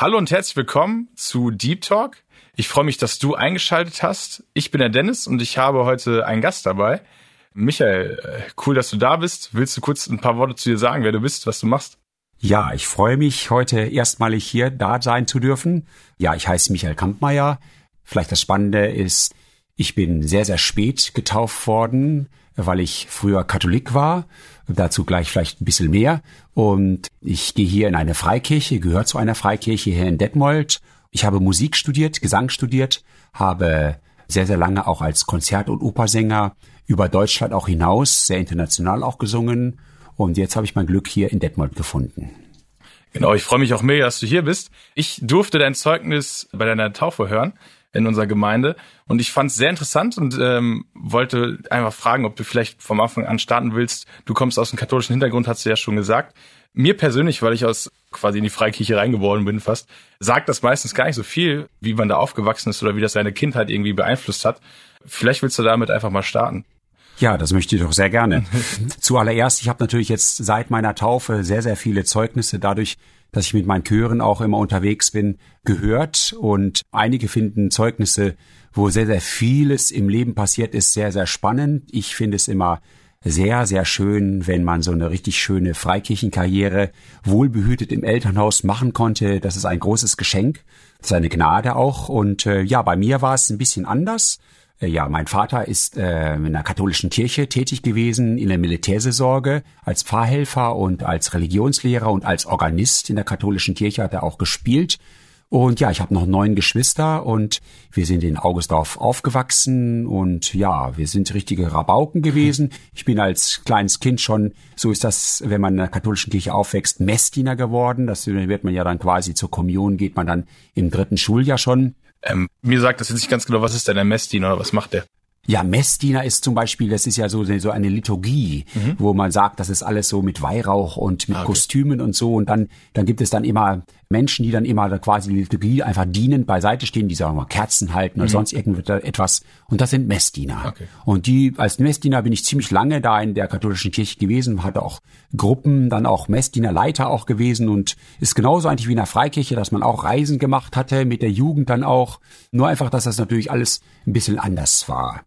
Hallo und herzlich willkommen zu Deep Talk. Ich freue mich, dass du eingeschaltet hast. Ich bin der Dennis und ich habe heute einen Gast dabei. Michael, äh, cool, dass du da bist. Willst du kurz ein paar Worte zu dir sagen, wer du bist, was du machst? Ja, ich freue mich, heute erstmalig hier da sein zu dürfen. Ja, ich heiße Michael Kampmeier. Vielleicht das Spannende ist, ich bin sehr, sehr spät getauft worden, weil ich früher Katholik war Dazu gleich vielleicht ein bisschen mehr. Und ich gehe hier in eine Freikirche, gehört zu einer Freikirche hier in Detmold. Ich habe Musik studiert, Gesang studiert, habe sehr, sehr lange auch als Konzert- und Opersänger über Deutschland auch hinaus, sehr international auch gesungen. Und jetzt habe ich mein Glück hier in Detmold gefunden. Genau, ich freue mich auch mega, dass du hier bist. Ich durfte dein Zeugnis bei deiner Taufe hören in unserer Gemeinde. Und ich fand es sehr interessant und ähm, wollte einfach fragen, ob du vielleicht vom Anfang an starten willst. Du kommst aus dem katholischen Hintergrund, hast du ja schon gesagt. Mir persönlich, weil ich aus quasi in die Freikirche reingeboren bin fast, sagt das meistens gar nicht so viel, wie man da aufgewachsen ist oder wie das seine Kindheit irgendwie beeinflusst hat. Vielleicht willst du damit einfach mal starten. Ja, das möchte ich doch sehr gerne. Zuallererst, ich habe natürlich jetzt seit meiner Taufe sehr, sehr viele Zeugnisse dadurch dass ich mit meinen Chören auch immer unterwegs bin, gehört und einige finden Zeugnisse, wo sehr, sehr vieles im Leben passiert ist, sehr, sehr spannend. Ich finde es immer sehr, sehr schön, wenn man so eine richtig schöne Freikirchenkarriere wohlbehütet im Elternhaus machen konnte. Das ist ein großes Geschenk. Das ist eine Gnade auch. Und äh, ja, bei mir war es ein bisschen anders. Äh, ja, mein Vater ist äh, in der katholischen Kirche tätig gewesen, in der Militärseelsorge, als Pfarrhelfer und als Religionslehrer und als Organist in der katholischen Kirche hat er auch gespielt. Und ja, ich habe noch neun Geschwister und wir sind in Augustdorf aufgewachsen und ja, wir sind richtige Rabauken gewesen. Ich bin als kleines Kind schon, so ist das, wenn man in der katholischen Kirche aufwächst, Messdiener geworden. Das wird man ja dann quasi zur Kommunion, geht man dann im dritten Schuljahr schon. Ähm, mir sagt das jetzt nicht ganz genau, was ist denn der Messdiener oder was macht der? Ja, Messdiener ist zum Beispiel, das ist ja so, so eine Liturgie, mhm. wo man sagt, das ist alles so mit Weihrauch und mit ah, okay. Kostümen und so. Und dann, dann gibt es dann immer Menschen, die dann immer quasi die Liturgie einfach dienen, beiseite stehen, die sagen wir mal Kerzen halten oder mhm. sonst irgendetwas. Und das sind Messdiener. Okay. Und die, als Messdiener bin ich ziemlich lange da in der katholischen Kirche gewesen, hatte auch Gruppen, dann auch Messdienerleiter auch gewesen und ist genauso eigentlich wie in der Freikirche, dass man auch Reisen gemacht hatte, mit der Jugend dann auch. Nur einfach, dass das natürlich alles ein bisschen anders war.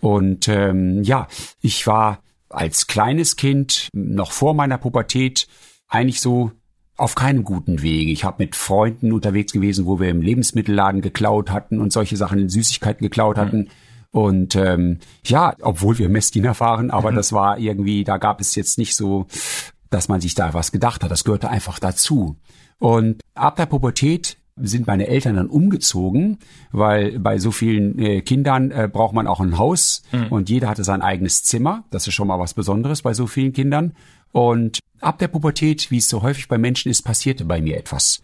Und ähm, ja, ich war als kleines Kind, noch vor meiner Pubertät, eigentlich so auf keinem guten Wege. Ich habe mit Freunden unterwegs gewesen, wo wir im Lebensmittelladen geklaut hatten und solche Sachen, Süßigkeiten geklaut mhm. hatten. Und ähm, ja, obwohl wir Messdiener waren, aber mhm. das war irgendwie, da gab es jetzt nicht so, dass man sich da was gedacht hat. Das gehörte einfach dazu. Und ab der Pubertät sind meine Eltern dann umgezogen, weil bei so vielen äh, Kindern äh, braucht man auch ein Haus mhm. und jeder hatte sein eigenes Zimmer. Das ist schon mal was Besonderes bei so vielen Kindern. Und ab der Pubertät, wie es so häufig bei Menschen ist, passierte bei mir etwas.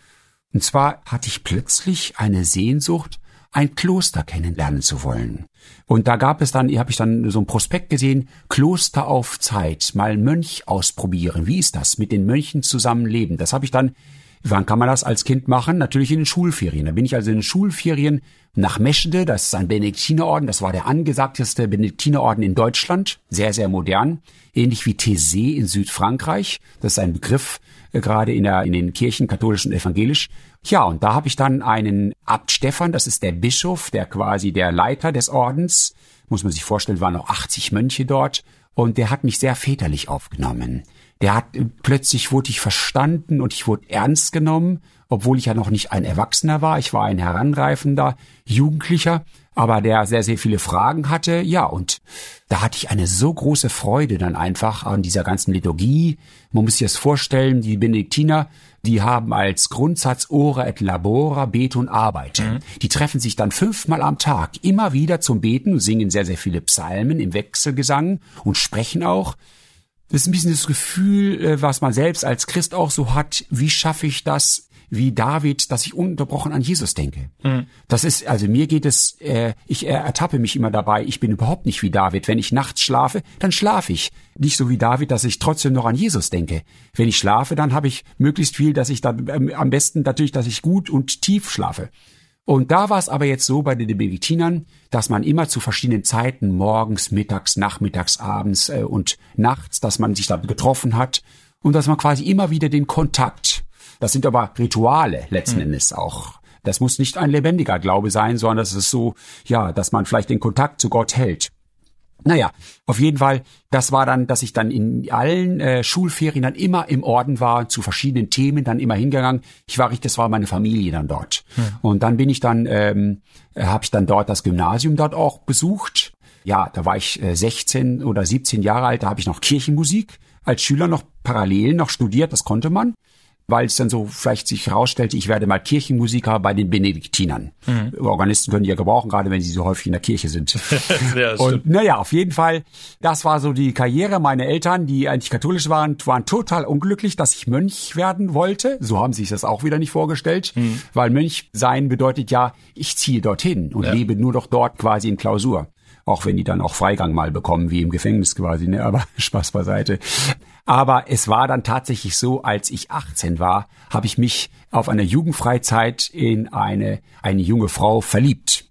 Und zwar hatte ich plötzlich eine Sehnsucht, ein Kloster kennenlernen zu wollen. Und da gab es dann, habe ich dann so ein Prospekt gesehen, Kloster auf Zeit, mal Mönch ausprobieren. Wie ist das? Mit den Mönchen zusammenleben. Das habe ich dann Wann kann man das als Kind machen? Natürlich in den Schulferien. Da bin ich also in den Schulferien nach Meschede, das ist ein Benediktinerorden, das war der angesagteste Benediktinerorden in Deutschland, sehr, sehr modern. Ähnlich wie Thésée in Südfrankreich, das ist ein Begriff äh, gerade in, der, in den Kirchen, katholisch und evangelisch. Ja, und da habe ich dann einen Abt Stefan, das ist der Bischof, der quasi der Leiter des Ordens, muss man sich vorstellen, waren noch 80 Mönche dort, und der hat mich sehr väterlich aufgenommen der hat plötzlich wurde ich verstanden und ich wurde ernst genommen, obwohl ich ja noch nicht ein Erwachsener war. Ich war ein heranreifender Jugendlicher, aber der sehr, sehr viele Fragen hatte. Ja, und da hatte ich eine so große Freude dann einfach an dieser ganzen Liturgie. Man muss sich das vorstellen, die Benediktiner, die haben als Grundsatz Ora et Labora, Bete und Arbeite. Mhm. Die treffen sich dann fünfmal am Tag, immer wieder zum Beten, singen sehr, sehr viele Psalmen im Wechselgesang und sprechen auch. Das ist ein bisschen das Gefühl, äh, was man selbst als Christ auch so hat. Wie schaffe ich das, wie David, dass ich ununterbrochen an Jesus denke? Mhm. Das ist, also mir geht es, äh, ich ertappe mich immer dabei, ich bin überhaupt nicht wie David. Wenn ich nachts schlafe, dann schlafe ich. Nicht so wie David, dass ich trotzdem noch an Jesus denke. Wenn ich schlafe, dann habe ich möglichst viel, dass ich dann ähm, am besten natürlich, dass ich gut und tief schlafe. Und da war es aber jetzt so bei den Benediktinern, dass man immer zu verschiedenen Zeiten, morgens, mittags, nachmittags, abends äh, und nachts, dass man sich da getroffen hat und dass man quasi immer wieder den Kontakt Das sind aber Rituale letzten mhm. Endes auch. Das muss nicht ein lebendiger Glaube sein, sondern das ist so, ja, dass man vielleicht den Kontakt zu Gott hält. Naja, auf jeden Fall, das war dann, dass ich dann in allen äh, Schulferien dann immer im Orden war, zu verschiedenen Themen dann immer hingegangen. Ich war richtig, das war meine Familie dann dort. Hm. Und dann bin ich dann, ähm, habe ich dann dort das Gymnasium dort auch besucht. Ja, da war ich äh, 16 oder 17 Jahre alt, da habe ich noch Kirchenmusik als Schüler noch parallel noch studiert, das konnte man weil es dann so vielleicht sich herausstellte, ich werde mal Kirchenmusiker bei den Benediktinern. Mhm. Organisten können die ja gebrauchen, gerade wenn sie so häufig in der Kirche sind. ja, und naja, auf jeden Fall, das war so die Karriere. Meine Eltern, die eigentlich katholisch waren, waren total unglücklich, dass ich Mönch werden wollte. So haben sie sich das auch wieder nicht vorgestellt, mhm. weil Mönch sein bedeutet ja, ich ziehe dorthin und ja. lebe nur doch dort quasi in Klausur auch wenn die dann auch Freigang mal bekommen, wie im Gefängnis quasi, ne? aber Spaß beiseite. Aber es war dann tatsächlich so, als ich 18 war, habe ich mich auf einer Jugendfreizeit in eine, eine junge Frau verliebt.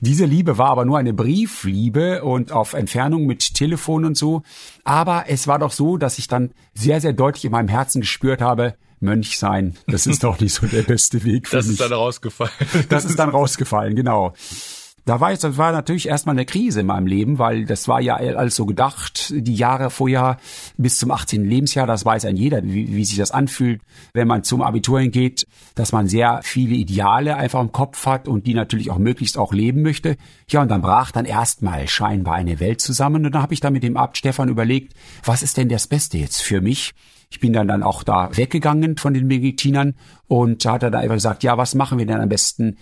Diese Liebe war aber nur eine Briefliebe und auf Entfernung mit Telefon und so. Aber es war doch so, dass ich dann sehr, sehr deutlich in meinem Herzen gespürt habe, Mönch sein, das ist doch nicht so der beste Weg für das mich. Das ist dann rausgefallen. Das ist dann rausgefallen, genau. Da war ich, das war natürlich erstmal eine Krise in meinem Leben, weil das war ja alles so gedacht, die Jahre vorher bis zum 18. Lebensjahr, das weiß ein jeder, wie, wie sich das anfühlt, wenn man zum Abitur hingeht, dass man sehr viele Ideale einfach im Kopf hat und die natürlich auch möglichst auch leben möchte. Ja, und dann brach dann erstmal scheinbar eine Welt zusammen und dann habe ich dann mit dem Abt Stefan überlegt, was ist denn das Beste jetzt für mich? Ich bin dann dann auch da weggegangen von den Medizinern und da hat er da einfach gesagt, ja, was machen wir denn am besten?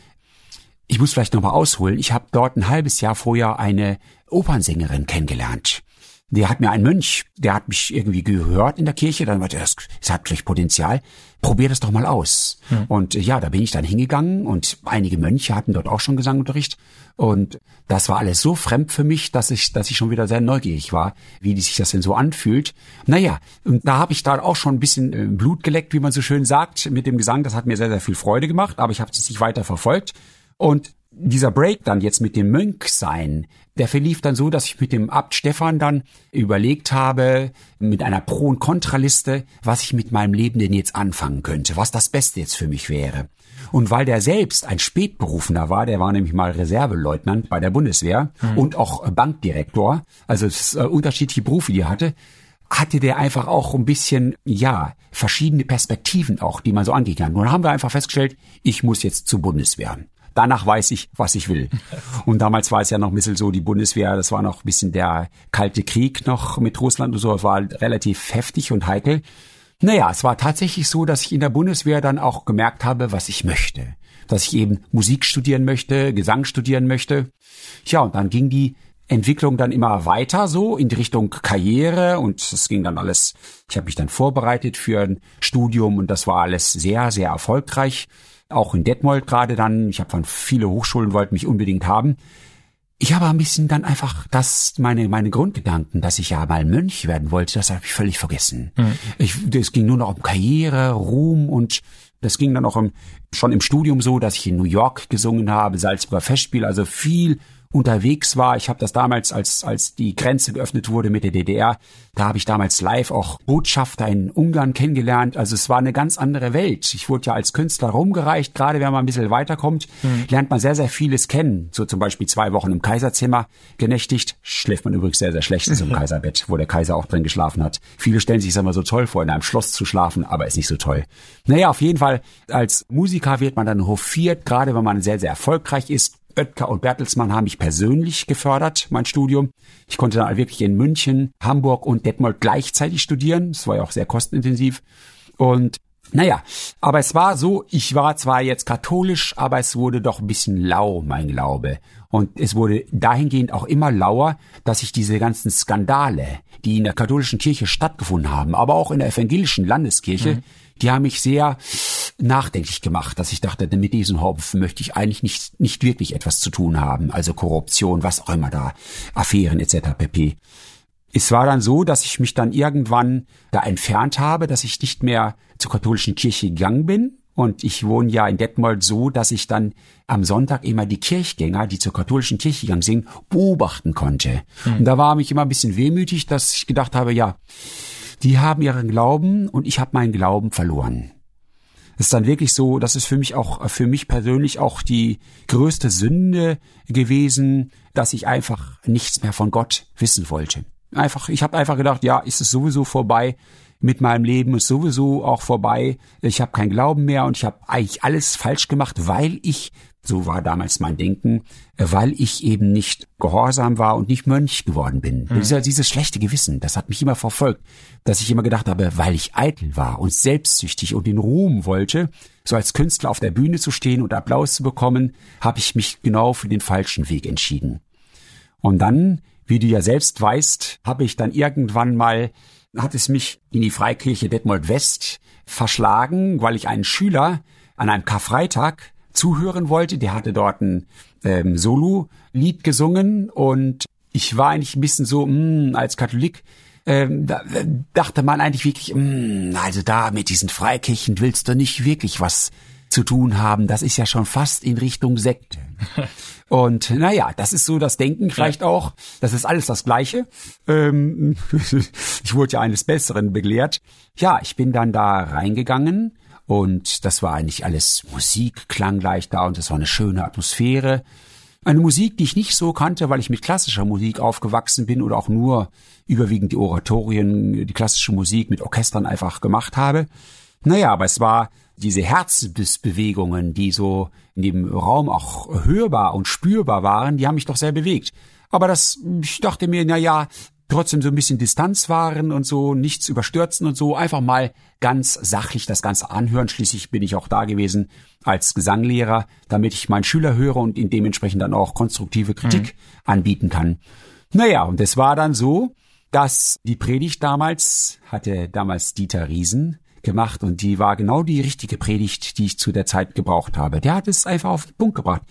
Ich muss vielleicht nochmal ausholen. Ich habe dort ein halbes Jahr vorher eine Opernsängerin kennengelernt. Der hat mir ein Mönch, der hat mich irgendwie gehört in der Kirche, dann er, das, das hat vielleicht Potenzial, probier das doch mal aus. Hm. Und äh, ja, da bin ich dann hingegangen und einige Mönche hatten dort auch schon Gesangunterricht und das war alles so fremd für mich, dass ich, dass ich schon wieder sehr neugierig war, wie sich das denn so anfühlt. Naja, und da habe ich da auch schon ein bisschen äh, Blut geleckt, wie man so schön sagt, mit dem Gesang. Das hat mir sehr, sehr viel Freude gemacht, aber ich habe es nicht weiter verfolgt. Und dieser Break dann jetzt mit dem Mönchsein, der verlief dann so, dass ich mit dem Abt Stefan dann überlegt habe, mit einer Pro- und Kontraliste, was ich mit meinem Leben denn jetzt anfangen könnte, was das Beste jetzt für mich wäre. Und weil der selbst ein Spätberufener war, der war nämlich mal Reserveleutnant bei der Bundeswehr mhm. und auch Bankdirektor, also es ist, äh, unterschiedliche Berufe, die er hatte, hatte der einfach auch ein bisschen, ja, verschiedene Perspektiven auch, die man so angehen kann. Nun haben wir einfach festgestellt, ich muss jetzt zur Bundeswehr danach weiß ich, was ich will. Und damals war es ja noch ein bisschen so, die Bundeswehr, das war noch ein bisschen der kalte Krieg noch mit Russland und so, das war relativ heftig und heikel. Naja, es war tatsächlich so, dass ich in der Bundeswehr dann auch gemerkt habe, was ich möchte. Dass ich eben Musik studieren möchte, Gesang studieren möchte. Ja, und dann ging die Entwicklung dann immer weiter so in die Richtung Karriere und es ging dann alles, ich habe mich dann vorbereitet für ein Studium und das war alles sehr, sehr erfolgreich auch in Detmold gerade dann. Ich habe von viele Hochschulen wollten mich unbedingt haben. Ich habe ein bisschen dann einfach das, meine, meine Grundgedanken, dass ich ja mal Mönch werden wollte, das habe ich völlig vergessen. Mhm. Ich, es ging nur noch um Karriere, Ruhm und das ging dann auch im, schon im Studium so, dass ich in New York gesungen habe, Salzburger Festspiel, also viel unterwegs war. Ich habe das damals, als, als die Grenze geöffnet wurde mit der DDR, da habe ich damals live auch Botschafter in Ungarn kennengelernt. Also es war eine ganz andere Welt. Ich wurde ja als Künstler rumgereicht. Gerade wenn man ein bisschen weiterkommt, mhm. lernt man sehr, sehr vieles kennen. So zum Beispiel zwei Wochen im Kaiserzimmer genächtigt. Schläft man übrigens sehr, sehr schlecht in so einem Kaiserbett, wo der Kaiser auch drin geschlafen hat. Viele stellen sich es immer so toll vor, in einem Schloss zu schlafen, aber ist nicht so toll. Naja, auf jeden Fall, als Musiker wird man dann hofiert, gerade wenn man sehr, sehr erfolgreich ist Oetker und Bertelsmann haben mich persönlich gefördert, mein Studium. Ich konnte dann wirklich in München, Hamburg und Detmold gleichzeitig studieren. Das war ja auch sehr kostenintensiv. Und naja, aber es war so, ich war zwar jetzt katholisch, aber es wurde doch ein bisschen lau, mein Glaube. Und es wurde dahingehend auch immer lauer, dass ich diese ganzen Skandale, die in der katholischen Kirche stattgefunden haben, aber auch in der evangelischen Landeskirche, mhm. die haben mich sehr nachdenklich gemacht, dass ich dachte, mit diesem Hopfen möchte ich eigentlich nicht, nicht wirklich etwas zu tun haben. Also Korruption, was auch immer da, Affären etc. pp. Es war dann so, dass ich mich dann irgendwann da entfernt habe, dass ich nicht mehr zur katholischen Kirche gegangen bin. Und ich wohne ja in Detmold so, dass ich dann am Sonntag immer die Kirchgänger, die zur katholischen Kirche gegangen sind, beobachten konnte. Mhm. Und da war mich immer ein bisschen wehmütig, dass ich gedacht habe, ja, die haben ihren Glauben und ich habe meinen Glauben verloren. Ist dann wirklich so, das ist für mich auch, für mich persönlich auch die größte Sünde gewesen, dass ich einfach nichts mehr von Gott wissen wollte. Einfach, ich habe einfach gedacht, ja, ist es sowieso vorbei mit meinem Leben, ist sowieso auch vorbei. Ich habe keinen Glauben mehr und ich habe eigentlich alles falsch gemacht, weil ich so war damals mein Denken, weil ich eben nicht gehorsam war und nicht Mönch geworden bin. Mhm. Dieser, dieses schlechte Gewissen, das hat mich immer verfolgt, dass ich immer gedacht habe, weil ich eitel war und selbstsüchtig und den Ruhm wollte, so als Künstler auf der Bühne zu stehen und Applaus zu bekommen, habe ich mich genau für den falschen Weg entschieden. Und dann, wie du ja selbst weißt, habe ich dann irgendwann mal, hat es mich in die Freikirche Detmold West verschlagen, weil ich einen Schüler an einem Karfreitag zuhören wollte. Der hatte dort ein ähm, Solo-Lied gesungen und ich war eigentlich ein bisschen so, mh, hm, als Katholik, ähm, da, dachte man eigentlich wirklich, mh, hm, also da mit diesen Freikirchen willst du nicht wirklich was zu tun haben. Das ist ja schon fast in Richtung Sekte. Und naja, das ist so das Denken vielleicht auch. Das ist alles das Gleiche. Ähm, ich wurde ja eines Besseren belehrt. Ja, ich bin dann da reingegangen und das war eigentlich alles Musik, klang gleich da und es war eine schöne Atmosphäre. Eine Musik, die ich nicht so kannte, weil ich mit klassischer Musik aufgewachsen bin oder auch nur überwiegend die Oratorien, die klassische Musik mit Orchestern einfach gemacht habe. Naja, aber es war diese Herzensbewegungen, die so in dem Raum auch hörbar und spürbar waren, die haben mich doch sehr bewegt. Aber das, ich dachte mir, na ja, trotzdem so ein bisschen Distanz wahren und so, nichts überstürzen und so, einfach mal ganz sachlich das Ganze anhören. Schließlich bin ich auch da gewesen als Gesanglehrer, damit ich meinen Schüler höre und ihn dementsprechend dann auch konstruktive Kritik mhm. anbieten kann. Naja, und es war dann so, dass die Predigt damals hatte damals Dieter Riesen gemacht und die war genau die richtige Predigt, die ich zu der Zeit gebraucht habe. Der hat es einfach auf den Punkt gebracht.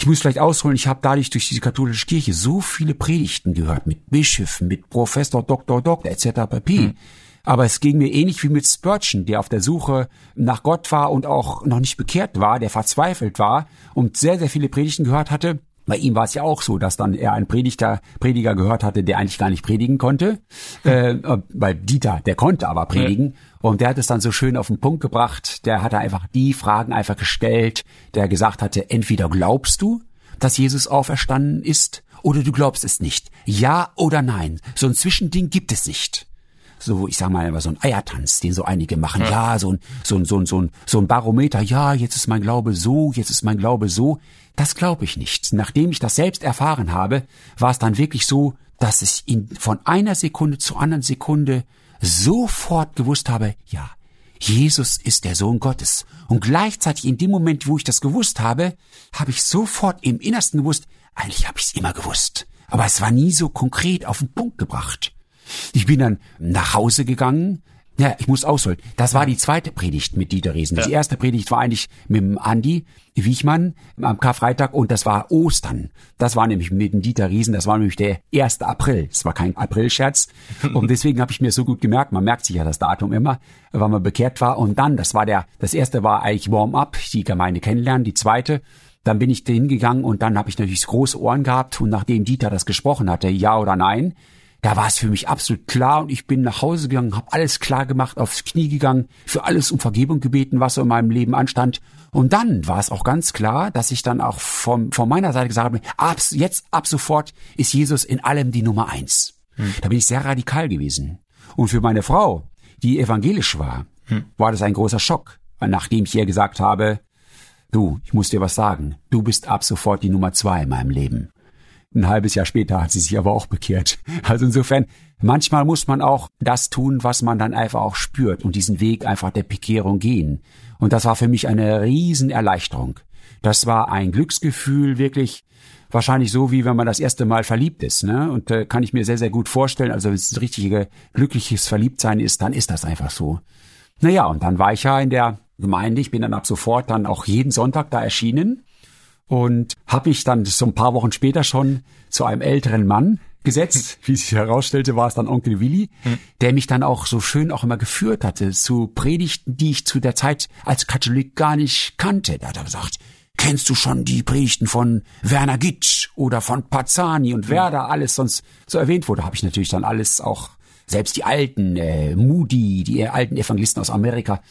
Ich muss vielleicht ausholen, ich habe dadurch durch diese katholische Kirche so viele Predigten gehört mit Bischöfen, mit Professor, Doktor, Doktor etc. pp. Hm. Aber es ging mir ähnlich wie mit Spurgeon, der auf der Suche nach Gott war und auch noch nicht bekehrt war, der verzweifelt war und sehr, sehr viele Predigten gehört hatte. Bei ihm war es ja auch so, dass dann er einen Predigter, Prediger gehört hatte, der eigentlich gar nicht predigen konnte. Äh, bei Dieter, der konnte aber predigen. Und der hat es dann so schön auf den Punkt gebracht. Der hatte einfach die Fragen einfach gestellt, der gesagt hatte, entweder glaubst du, dass Jesus auferstanden ist, oder du glaubst es nicht. Ja oder nein. So ein Zwischending gibt es nicht so, ich sag mal, so ein Eiertanz, den so einige machen. Ja, ja so, ein, so, ein, so, ein, so, ein, so ein Barometer. Ja, jetzt ist mein Glaube so, jetzt ist mein Glaube so. Das glaube ich nicht. Nachdem ich das selbst erfahren habe, war es dann wirklich so, dass ich in, von einer Sekunde zur anderen Sekunde sofort gewusst habe, ja, Jesus ist der Sohn Gottes. Und gleichzeitig in dem Moment, wo ich das gewusst habe, habe ich sofort im Innersten gewusst, eigentlich habe ich es immer gewusst. Aber es war nie so konkret auf den Punkt gebracht. Ich bin dann nach Hause gegangen. Ja, ich muss ausholen. Das war die zweite Predigt mit Dieter Riesen. Ja. Die erste Predigt war eigentlich mit dem Andi Wiechmann am Karfreitag und das war Ostern. Das war nämlich mit dem Dieter Riesen, das war nämlich der 1. April. Das war kein Aprilscherz. und deswegen habe ich mir so gut gemerkt, man merkt sich ja das Datum immer, weil man bekehrt war. Und dann, das war der, das erste war eigentlich Warm-up, die Gemeinde kennenlernen. Die zweite, dann bin ich hingegangen und dann habe ich natürlich große Ohren gehabt und nachdem Dieter das gesprochen hatte, ja oder nein, da war es für mich absolut klar und ich bin nach Hause gegangen, habe alles klar gemacht, aufs Knie gegangen, für alles um Vergebung gebeten, was so in meinem Leben anstand. Und dann war es auch ganz klar, dass ich dann auch vom, von meiner Seite gesagt habe, ab, jetzt ab sofort ist Jesus in allem die Nummer eins. Hm. Da bin ich sehr radikal gewesen. Und für meine Frau, die evangelisch war, hm. war das ein großer Schock, nachdem ich ihr gesagt habe, du, ich muss dir was sagen, du bist ab sofort die Nummer zwei in meinem Leben. Ein halbes Jahr später hat sie sich aber auch bekehrt. Also insofern, manchmal muss man auch das tun, was man dann einfach auch spürt und diesen Weg einfach der Bekehrung gehen. Und das war für mich eine Riesenerleichterung. Das war ein Glücksgefühl, wirklich wahrscheinlich so, wie wenn man das erste Mal verliebt ist. Ne? Und äh, kann ich mir sehr, sehr gut vorstellen. Also wenn es ein richtiges, glückliches Verliebtsein ist, dann ist das einfach so. Naja, und dann war ich ja in der Gemeinde. Ich bin dann ab sofort dann auch jeden Sonntag da erschienen und habe ich dann so ein paar Wochen später schon zu einem älteren Mann gesetzt. Wie sich herausstellte, war es dann Onkel Willi, hm. der mich dann auch so schön auch immer geführt hatte zu Predigten, die ich zu der Zeit als Katholik gar nicht kannte. Da hat er gesagt, kennst du schon die Predigten von Werner Gitsch oder von Pazzani und wer da alles sonst so erwähnt wurde, habe ich natürlich dann alles auch, selbst die alten, äh, Moody, die alten Evangelisten aus Amerika,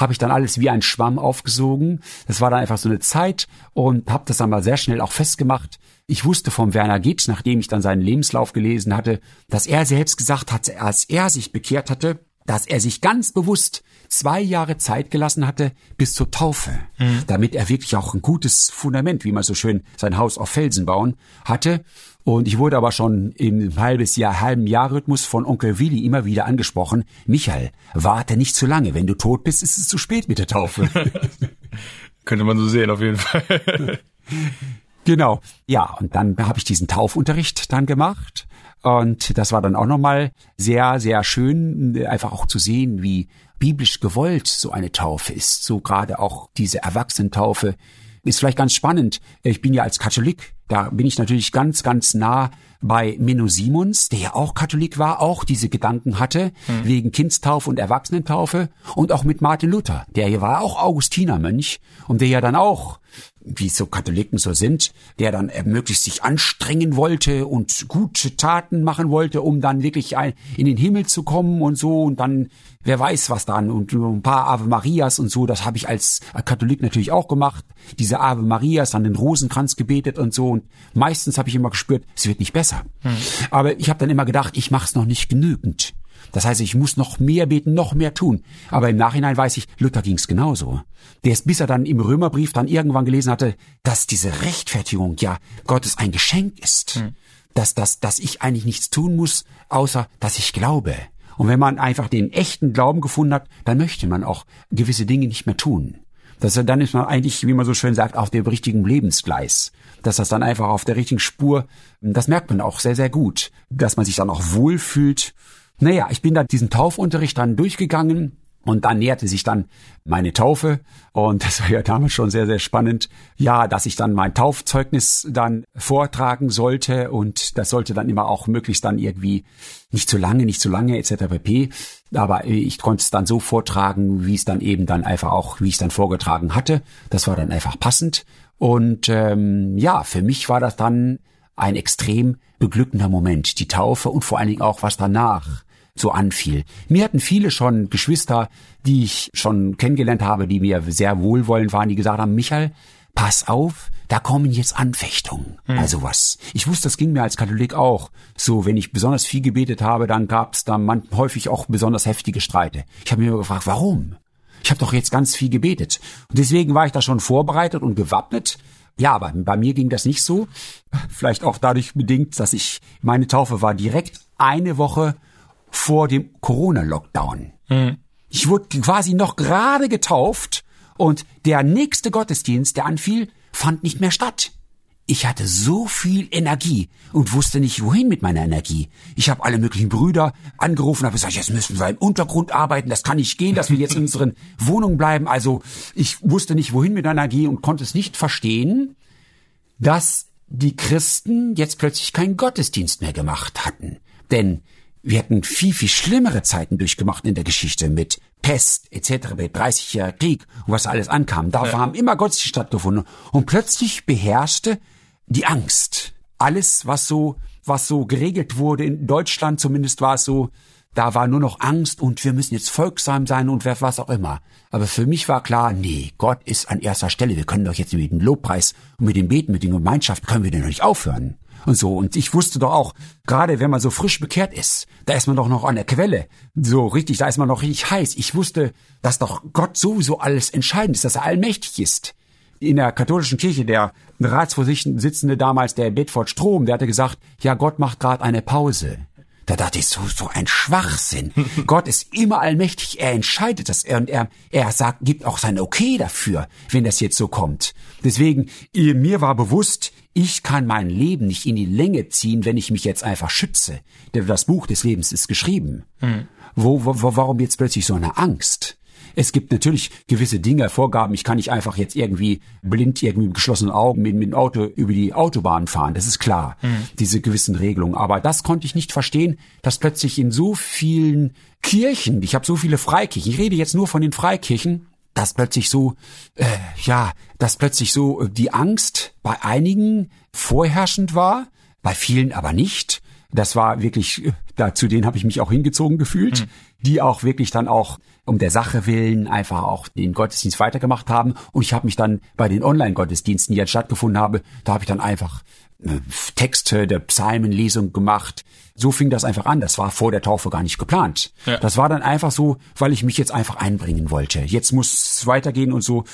habe ich dann alles wie ein Schwamm aufgesogen. Das war dann einfach so eine Zeit und habe das dann mal sehr schnell auch festgemacht. Ich wusste vom Werner Gitt, nachdem ich dann seinen Lebenslauf gelesen hatte, dass er selbst gesagt hat, als er sich bekehrt hatte, dass er sich ganz bewusst zwei Jahre Zeit gelassen hatte bis zur Taufe, mhm. damit er wirklich auch ein gutes Fundament, wie man so schön sein Haus auf Felsen bauen hatte. Und ich wurde aber schon im halbes Jahr, halben Jahrrhythmus von Onkel Willi immer wieder angesprochen. Michael, warte nicht zu lange. Wenn du tot bist, ist es zu spät mit der Taufe. Könnte man so sehen, auf jeden Fall. genau. Ja, und dann habe ich diesen Taufunterricht dann gemacht und das war dann auch nochmal sehr, sehr schön, einfach auch zu sehen, wie biblisch gewollt so eine Taufe ist. So gerade auch diese Erwachsenentaufe ist vielleicht ganz spannend. Ich bin ja als Katholik, da bin ich natürlich ganz, ganz nah bei Menno Simons, der ja auch Katholik war, auch diese Gedanken hatte, mhm. wegen Kindstaufe und Erwachsenentaufe und auch mit Martin Luther, der hier war auch Augustinermönch und der ja dann auch wie so Katholiken so sind, der dann möglichst sich anstrengen wollte und gute Taten machen wollte, um dann wirklich in den Himmel zu kommen und so und dann wer weiß was dann und ein paar Ave Marias und so, das habe ich als Katholik natürlich auch gemacht. Diese Ave Marias, dann den Rosenkranz gebetet und so und meistens habe ich immer gespürt, es wird nicht besser. Hm. Aber ich habe dann immer gedacht, ich mache es noch nicht genügend. Das heißt, ich muss noch mehr beten, noch mehr tun. Aber im Nachhinein weiß ich, Luther ging's genauso. Der ist, bis er dann im Römerbrief dann irgendwann gelesen hatte, dass diese Rechtfertigung ja Gottes ein Geschenk ist. Hm. Dass, dass, dass ich eigentlich nichts tun muss, außer dass ich glaube. Und wenn man einfach den echten Glauben gefunden hat, dann möchte man auch gewisse Dinge nicht mehr tun. Das, dann ist man eigentlich, wie man so schön sagt, auf dem richtigen Lebensgleis. Dass das dann einfach auf der richtigen Spur, das merkt man auch sehr, sehr gut. Dass man sich dann auch wohlfühlt naja, ich bin da diesen Taufunterricht dann durchgegangen und dann näherte sich dann meine Taufe und das war ja damals schon sehr, sehr spannend. Ja, dass ich dann mein Taufzeugnis dann vortragen sollte und das sollte dann immer auch möglichst dann irgendwie nicht zu lange, nicht zu lange etc. pp. Aber ich konnte es dann so vortragen, wie es dann eben dann einfach auch, wie ich es dann vorgetragen hatte. Das war dann einfach passend und ähm, ja, für mich war das dann ein extrem beglückender Moment, die Taufe und vor allen Dingen auch was danach so anfiel. Mir hatten viele schon Geschwister, die ich schon kennengelernt habe, die mir sehr wohlwollend waren, die gesagt haben, Michael, pass auf, da kommen jetzt Anfechtungen. Hm. Also was. Ich wusste, das ging mir als Katholik auch. So, wenn ich besonders viel gebetet habe, dann gab es da man, häufig auch besonders heftige Streite. Ich habe mir immer gefragt, warum? Ich habe doch jetzt ganz viel gebetet. Und deswegen war ich da schon vorbereitet und gewappnet. Ja, aber bei mir ging das nicht so. Vielleicht auch dadurch bedingt, dass ich, meine Taufe war direkt eine Woche vor dem Corona-Lockdown. Mhm. Ich wurde quasi noch gerade getauft und der nächste Gottesdienst, der anfiel, fand nicht mehr statt. Ich hatte so viel Energie und wusste nicht, wohin mit meiner Energie. Ich habe alle möglichen Brüder angerufen, habe gesagt, jetzt müssen wir im Untergrund arbeiten, das kann nicht gehen, dass wir jetzt in unseren Wohnungen bleiben. Also ich wusste nicht, wohin mit meiner Energie und konnte es nicht verstehen, dass die Christen jetzt plötzlich keinen Gottesdienst mehr gemacht hatten. Denn wir hatten viel, viel schlimmere Zeiten durchgemacht in der Geschichte mit Pest etc., mit 30-jähriger Krieg und was alles ankam. Da ja. haben immer Gottesdienste stattgefunden. Und plötzlich beherrschte die Angst. Alles, was so, was so geregelt wurde, in Deutschland zumindest war es so, da war nur noch Angst und wir müssen jetzt folgsam sein und was auch immer. Aber für mich war klar, nee, Gott ist an erster Stelle. Wir können doch jetzt mit dem Lobpreis und mit dem Beten, mit der Gemeinschaft, können wir denn noch nicht aufhören und so. Und ich wusste doch auch, gerade wenn man so frisch bekehrt ist, da ist man doch noch an der Quelle. So richtig, da ist man noch richtig heiß. Ich wusste, dass doch Gott sowieso alles entscheidend ist, dass er allmächtig ist. In der katholischen Kirche, der Ratsvorsitzende damals, der Bedford Strom, der hatte gesagt, ja, Gott macht gerade eine Pause. Da dachte ich, so, so ein Schwachsinn. Gott ist immer allmächtig, er entscheidet das und er, er sagt, gibt auch sein Okay dafür, wenn das jetzt so kommt. Deswegen, mir war bewusst, ich kann mein Leben nicht in die Länge ziehen, wenn ich mich jetzt einfach schütze. Denn das Buch des Lebens ist geschrieben. Mhm. Wo, wo, warum jetzt plötzlich so eine Angst? Es gibt natürlich gewisse Dinge, Vorgaben. Ich kann nicht einfach jetzt irgendwie blind irgendwie mit geschlossenen Augen mit, mit dem Auto über die Autobahn fahren. Das ist klar. Mhm. Diese gewissen Regelungen. Aber das konnte ich nicht verstehen, dass plötzlich in so vielen Kirchen, ich habe so viele Freikirchen, ich rede jetzt nur von den Freikirchen, dass plötzlich so, äh, ja, dass plötzlich so äh, die Angst bei einigen vorherrschend war, bei vielen aber nicht. das war wirklich, da zu denen habe ich mich auch hingezogen gefühlt, mhm. die auch wirklich dann auch um der Sache willen einfach auch den Gottesdienst weitergemacht haben. Und ich habe mich dann bei den Online-Gottesdiensten, die jetzt stattgefunden haben, da habe ich dann einfach Texte der Psalmenlesung gemacht. So fing das einfach an. Das war vor der Taufe gar nicht geplant. Ja. Das war dann einfach so, weil ich mich jetzt einfach einbringen wollte. Jetzt muss es weitergehen und so.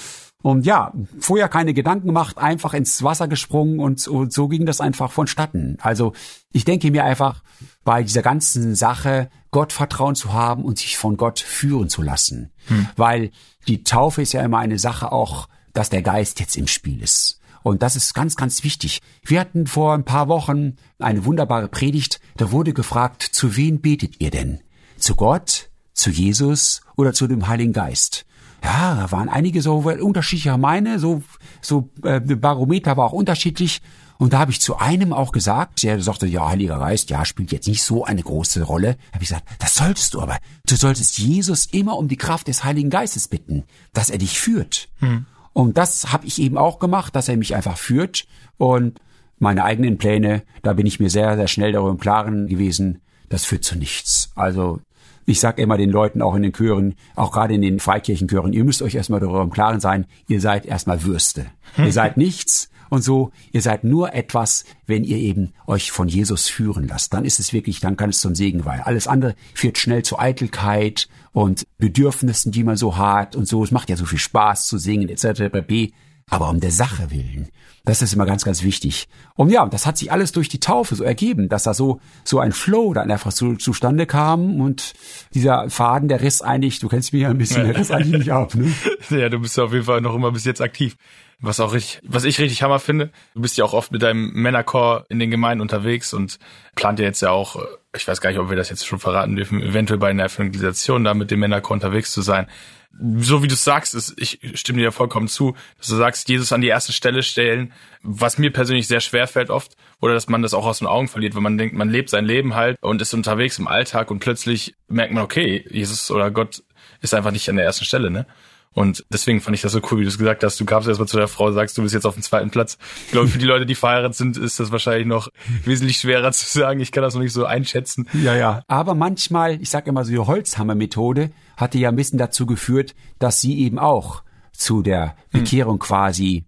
Und ja, vorher keine Gedanken gemacht, einfach ins Wasser gesprungen und, und so ging das einfach vonstatten. Also ich denke mir einfach, bei dieser ganzen Sache Gott Vertrauen zu haben und sich von Gott führen zu lassen. Hm. Weil die Taufe ist ja immer eine Sache auch, dass der Geist jetzt im Spiel ist. Und das ist ganz, ganz wichtig. Wir hatten vor ein paar Wochen eine wunderbare Predigt. Da wurde gefragt, zu wen betet ihr denn? Zu Gott, zu Jesus oder zu dem Heiligen Geist? Ja, da waren einige so unterschiedlicher Meine, so, so äh, Barometer war auch unterschiedlich. Und da habe ich zu einem auch gesagt, der sagte, ja, Heiliger Geist, ja, spielt jetzt nicht so eine große Rolle. Da habe ich gesagt, das solltest du aber. Du solltest Jesus immer um die Kraft des Heiligen Geistes bitten, dass er dich führt. Hm. Und das habe ich eben auch gemacht, dass er mich einfach führt. Und meine eigenen Pläne, da bin ich mir sehr, sehr schnell darüber im Klaren gewesen, das führt zu nichts. Also ich sage immer den Leuten auch in den Chören, auch gerade in den Freikirchenchören, ihr müsst euch erstmal darüber im Klaren sein, ihr seid erstmal Würste. ihr seid nichts und so, ihr seid nur etwas, wenn ihr eben euch von Jesus führen lasst. Dann ist es wirklich, dann kann es zum Segen weihen. Alles andere führt schnell zu Eitelkeit und Bedürfnissen, die man so hat und so. Es macht ja so viel Spaß zu singen etc. pp aber um der Sache willen. Das ist immer ganz, ganz wichtig. Und ja, das hat sich alles durch die Taufe so ergeben, dass da so, so ein Flow dann einfach zu, zustande kam und dieser Faden, der riss eigentlich, du kennst mich ja ein bisschen, der riss eigentlich nicht ab, ne? Ja, du bist ja auf jeden Fall noch immer bis jetzt aktiv. Was auch richtig, was ich richtig Hammer finde, du bist ja auch oft mit deinem Männerchor in den Gemeinden unterwegs und plant ja jetzt ja auch, ich weiß gar nicht, ob wir das jetzt schon verraten dürfen, eventuell bei einer Evangelisation da mit dem Männerchor unterwegs zu sein so wie du sagst, ist, ich stimme dir vollkommen zu, dass du sagst, Jesus an die erste Stelle stellen, was mir persönlich sehr schwer fällt oft, oder dass man das auch aus den Augen verliert, wenn man denkt, man lebt sein Leben halt und ist unterwegs im Alltag und plötzlich merkt man, okay, Jesus oder Gott ist einfach nicht an der ersten Stelle, ne? Und deswegen fand ich das so cool, wie du es gesagt hast. Du kamst erstmal zu der Frau, sagst, du bist jetzt auf dem zweiten Platz. Ich glaube, für die Leute, die verheiratet sind, ist das wahrscheinlich noch wesentlich schwerer zu sagen. Ich kann das noch nicht so einschätzen. Ja, ja. Aber manchmal, ich sag immer so, die Holzhammer-Methode hatte ja ein bisschen dazu geführt, dass sie eben auch zu der Bekehrung hm. quasi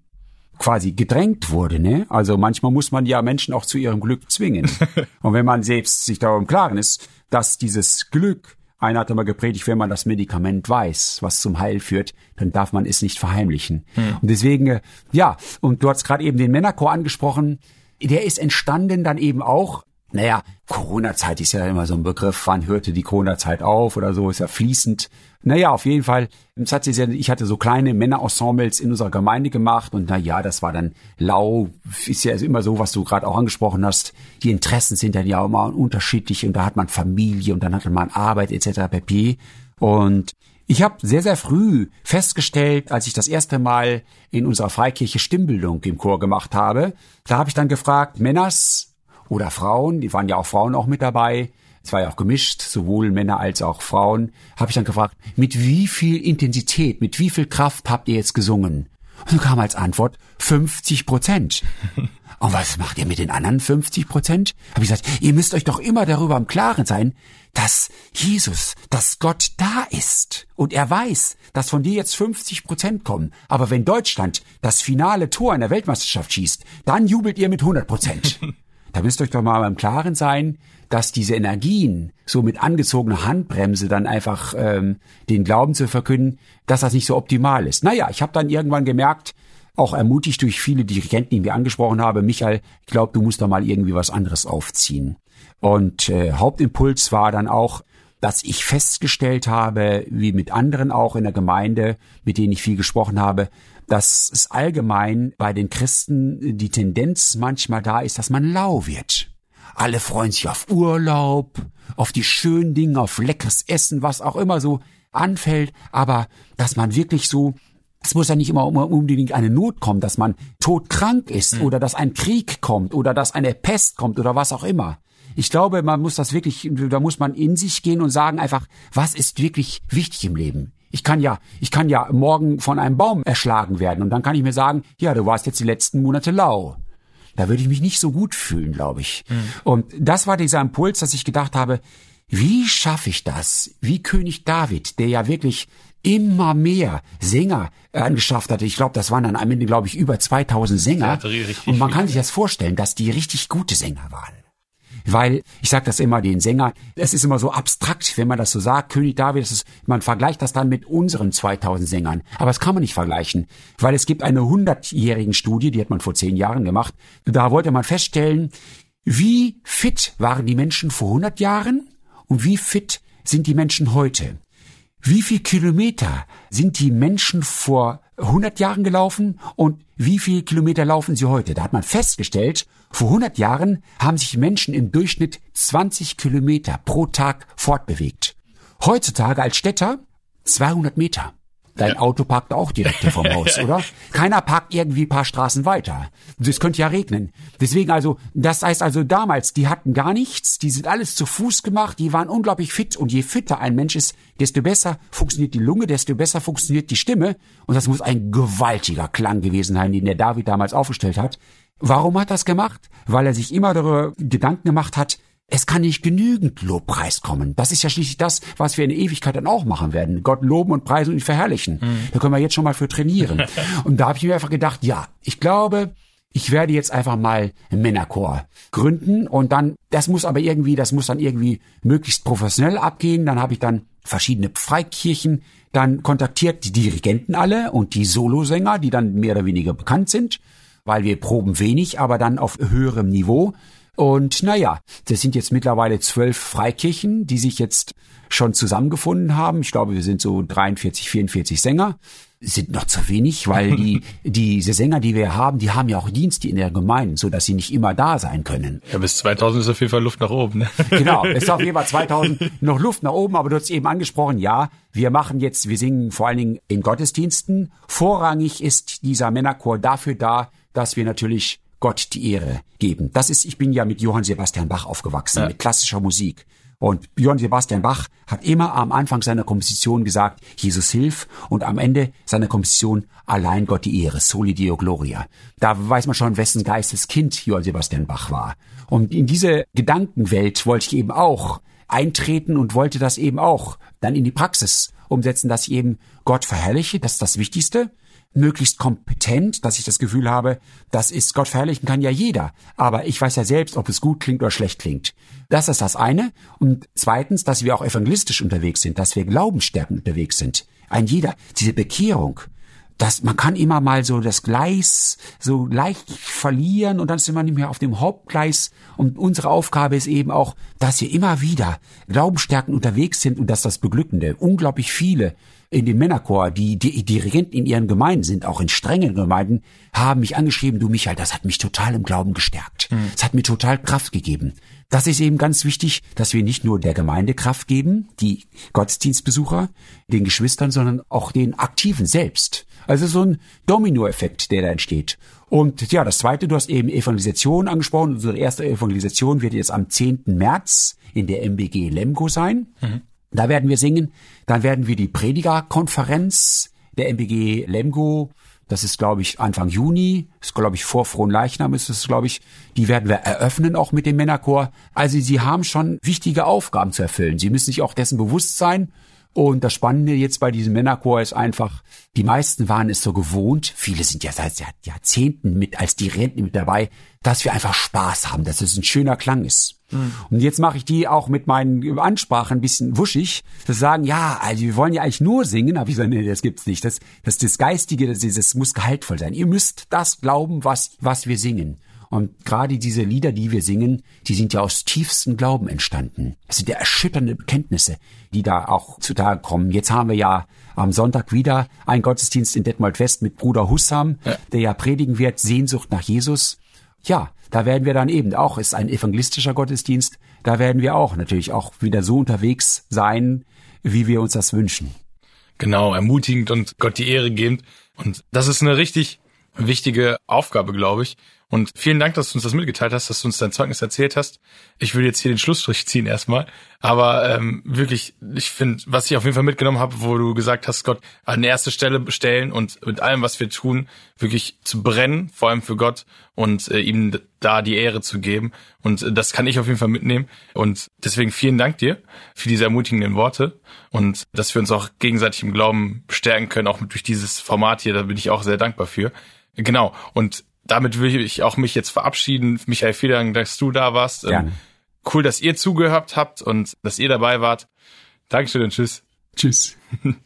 quasi gedrängt wurde, ne? Also manchmal muss man ja Menschen auch zu ihrem Glück zwingen. Und wenn man selbst sich darüber im Klaren ist, dass dieses Glück einer hat immer gepredigt, wenn man das Medikament weiß, was zum Heil führt, dann darf man es nicht verheimlichen. Hm. Und deswegen, äh, ja, und du hast gerade eben den Männerchor angesprochen, der ist entstanden dann eben auch naja, Corona-Zeit ist ja immer so ein Begriff, wann hörte die Corona-Zeit auf oder so, ist ja fließend. Naja, auf jeden Fall, ich hatte so kleine Männerensembles in unserer Gemeinde gemacht und na ja, das war dann lau, ist ja immer so, was du gerade auch angesprochen hast. Die Interessen sind dann ja immer unterschiedlich und da hat man Familie und dann hat man Arbeit etc. pp. Und ich habe sehr, sehr früh festgestellt, als ich das erste Mal in unserer Freikirche Stimmbildung im Chor gemacht habe, da habe ich dann gefragt, Männers, oder Frauen, die waren ja auch Frauen auch mit dabei, es war ja auch gemischt, sowohl Männer als auch Frauen, habe ich dann gefragt, mit wie viel Intensität, mit wie viel Kraft habt ihr jetzt gesungen? Und dann kam als Antwort 50 Prozent. Und was macht ihr mit den anderen 50 Prozent? Habe ich gesagt, ihr müsst euch doch immer darüber im Klaren sein, dass Jesus, dass Gott da ist. Und er weiß, dass von dir jetzt 50 Prozent kommen. Aber wenn Deutschland das finale Tor in der Weltmeisterschaft schießt, dann jubelt ihr mit 100 Prozent. Da müsst ihr euch doch mal im Klaren sein, dass diese Energien so mit angezogener Handbremse dann einfach ähm, den Glauben zu verkünden, dass das nicht so optimal ist. Naja, ich habe dann irgendwann gemerkt, auch ermutigt durch viele Dirigenten, die ich mir angesprochen habe, Michael, ich glaube, du musst da mal irgendwie was anderes aufziehen. Und äh, Hauptimpuls war dann auch, dass ich festgestellt habe, wie mit anderen auch in der Gemeinde, mit denen ich viel gesprochen habe, dass es allgemein bei den Christen die Tendenz manchmal da ist, dass man lau wird. Alle freuen sich auf Urlaub, auf die schönen Dinge, auf leckeres Essen, was auch immer so anfällt, aber dass man wirklich so es muss ja nicht immer unbedingt eine Not kommen, dass man todkrank ist mhm. oder dass ein Krieg kommt oder dass eine Pest kommt oder was auch immer. Ich glaube, man muss das wirklich, da muss man in sich gehen und sagen einfach, was ist wirklich wichtig im Leben? Ich kann ja, ich kann ja morgen von einem Baum erschlagen werden und dann kann ich mir sagen, ja, du warst jetzt die letzten Monate lau. Da würde ich mich nicht so gut fühlen, glaube ich. Mhm. Und das war dieser Impuls, dass ich gedacht habe, wie schaffe ich das? Wie König David, der ja wirklich immer mehr Sänger angeschafft hatte. Ich glaube, das waren dann am Ende, glaube ich, über 2000 Sänger. Und man kann sich das vorstellen, dass die richtig gute Sänger waren. Weil, ich sage das immer den Sänger, es ist immer so abstrakt, wenn man das so sagt, König David, das ist, man vergleicht das dann mit unseren 2000 Sängern. Aber das kann man nicht vergleichen, weil es gibt eine hundertjährigen Studie, die hat man vor zehn Jahren gemacht. Da wollte man feststellen, wie fit waren die Menschen vor 100 Jahren und wie fit sind die Menschen heute. Wie viel Kilometer sind die Menschen vor 100 Jahren gelaufen und wie viel Kilometer laufen sie heute? Da hat man festgestellt, vor 100 Jahren haben sich Menschen im Durchschnitt 20 Kilometer pro Tag fortbewegt. Heutzutage als Städter 200 Meter. Dein ja. Auto parkt auch direkt hier vom Haus, oder? Keiner parkt irgendwie ein paar Straßen weiter. Es könnte ja regnen. Deswegen also, das heißt also damals, die hatten gar nichts, die sind alles zu Fuß gemacht, die waren unglaublich fit und je fitter ein Mensch ist, desto besser funktioniert die Lunge, desto besser funktioniert die Stimme und das muss ein gewaltiger Klang gewesen sein, den der David damals aufgestellt hat. Warum hat das gemacht? Weil er sich immer darüber Gedanken gemacht hat, es kann nicht genügend Lobpreis kommen. Das ist ja schließlich das, was wir in der Ewigkeit dann auch machen werden. Gott loben und preisen und ihn verherrlichen. Mhm. Da können wir jetzt schon mal für trainieren. und da habe ich mir einfach gedacht, ja, ich glaube, ich werde jetzt einfach mal einen Männerchor gründen und dann, das muss aber irgendwie, das muss dann irgendwie möglichst professionell abgehen. Dann habe ich dann verschiedene Freikirchen dann kontaktiert, die Dirigenten alle und die Solosänger, die dann mehr oder weniger bekannt sind, weil wir proben wenig, aber dann auf höherem Niveau. Und naja, das sind jetzt mittlerweile zwölf Freikirchen, die sich jetzt schon zusammengefunden haben. Ich glaube, wir sind so 43, 44 Sänger. Sind noch zu wenig, weil die, diese Sänger, die wir haben, die haben ja auch Dienste in der Gemeinde, so dass sie nicht immer da sein können. Ja, bis 2000 ist auf jeden Fall Luft nach oben. Ne? Genau, es ist auf jeden Fall 2000 noch Luft nach oben, aber du hast eben angesprochen, ja, wir machen jetzt, wir singen vor allen Dingen in Gottesdiensten. Vorrangig ist dieser Männerchor dafür da, dass wir natürlich Gott die Ehre geben. Das ist, ich bin ja mit Johann Sebastian Bach aufgewachsen, ja. mit klassischer Musik. Und Johann Sebastian Bach hat immer am Anfang seiner Komposition gesagt, Jesus hilf und am Ende seiner Komposition allein Gott die Ehre, Soli Deo Gloria. Da weiß man schon, wessen Geisteskind Johann Sebastian Bach war. Und in diese Gedankenwelt wollte ich eben auch eintreten und wollte das eben auch dann in die Praxis umsetzen, dass ich eben Gott verherrliche, das ist das Wichtigste möglichst kompetent, dass ich das Gefühl habe, das ist Gott verherrlichen kann ja jeder. Aber ich weiß ja selbst, ob es gut klingt oder schlecht klingt. Das ist das eine. Und zweitens, dass wir auch evangelistisch unterwegs sind, dass wir glaubensstärkend unterwegs sind. Ein jeder, diese Bekehrung, dass man kann immer mal so das Gleis so leicht verlieren und dann sind wir nicht mehr auf dem Hauptgleis. Und unsere Aufgabe ist eben auch, dass wir immer wieder glaubensstärkend unterwegs sind und dass das Beglückende, unglaublich viele in dem Männerchor, die, die Dirigenten in ihren Gemeinden sind, auch in strengen Gemeinden, haben mich angeschrieben, du Michael, das hat mich total im Glauben gestärkt. Mhm. Es mhm. hat mir total Kraft gegeben. Das ist eben ganz wichtig, dass wir nicht nur der Gemeinde Kraft geben, die Gottesdienstbesucher, den Geschwistern, sondern auch den Aktiven selbst. Also so ein Dominoeffekt, der da entsteht. Und ja, das zweite, du hast eben Evangelisation angesprochen. Unsere erste Evangelisation wird jetzt am 10. März in der MBG Lemgo sein. Mhm. Da werden wir singen. Dann werden wir die Predigerkonferenz der MBG Lemgo, das ist, glaube ich, Anfang Juni, ist, glaube ich, vor Frohen Leichnam ist es, glaube ich, die werden wir eröffnen, auch mit dem Männerchor. Also sie haben schon wichtige Aufgaben zu erfüllen. Sie müssen sich auch dessen bewusst sein. Und das Spannende jetzt bei diesem Männerchor ist einfach, die meisten waren es so gewohnt, viele sind ja seit Jahrzehnten mit als Dirigenten mit dabei, dass wir einfach Spaß haben, dass es ein schöner Klang ist. Mhm. Und jetzt mache ich die auch mit meinen Ansprachen ein bisschen wuschig, zu sagen, ja, also wir wollen ja eigentlich nur singen, aber ich sage, nee, das gibt's nicht. Das, das, das Geistige, das, das muss gehaltvoll sein. Ihr müsst das glauben, was, was wir singen. Und gerade diese Lieder, die wir singen, die sind ja aus tiefstem Glauben entstanden. Das sind ja erschütternde Bekenntnisse, die da auch zutage kommen. Jetzt haben wir ja am Sonntag wieder einen Gottesdienst in Detmold West mit Bruder Hussam, ja. der ja predigen wird, Sehnsucht nach Jesus. Ja, da werden wir dann eben auch, ist ein evangelistischer Gottesdienst, da werden wir auch natürlich auch wieder so unterwegs sein, wie wir uns das wünschen. Genau, ermutigend und Gott die Ehre gebend. Und das ist eine richtig wichtige Aufgabe, glaube ich. Und vielen Dank, dass du uns das mitgeteilt hast, dass du uns dein Zeugnis erzählt hast. Ich will jetzt hier den Schlussstrich ziehen erstmal. Aber ähm, wirklich, ich finde, was ich auf jeden Fall mitgenommen habe, wo du gesagt hast, Gott an erste Stelle stellen und mit allem, was wir tun, wirklich zu brennen, vor allem für Gott und äh, ihm da die Ehre zu geben. Und äh, das kann ich auf jeden Fall mitnehmen. Und deswegen vielen Dank dir für diese ermutigenden Worte und dass wir uns auch gegenseitig im Glauben stärken können, auch durch dieses Format hier. Da bin ich auch sehr dankbar für. Genau. Und damit will ich auch mich jetzt verabschieden. Michael, vielen Dank, dass du da warst. Ähm, Gerne. Cool, dass ihr zugehört habt und dass ihr dabei wart. Dankeschön und tschüss. Tschüss.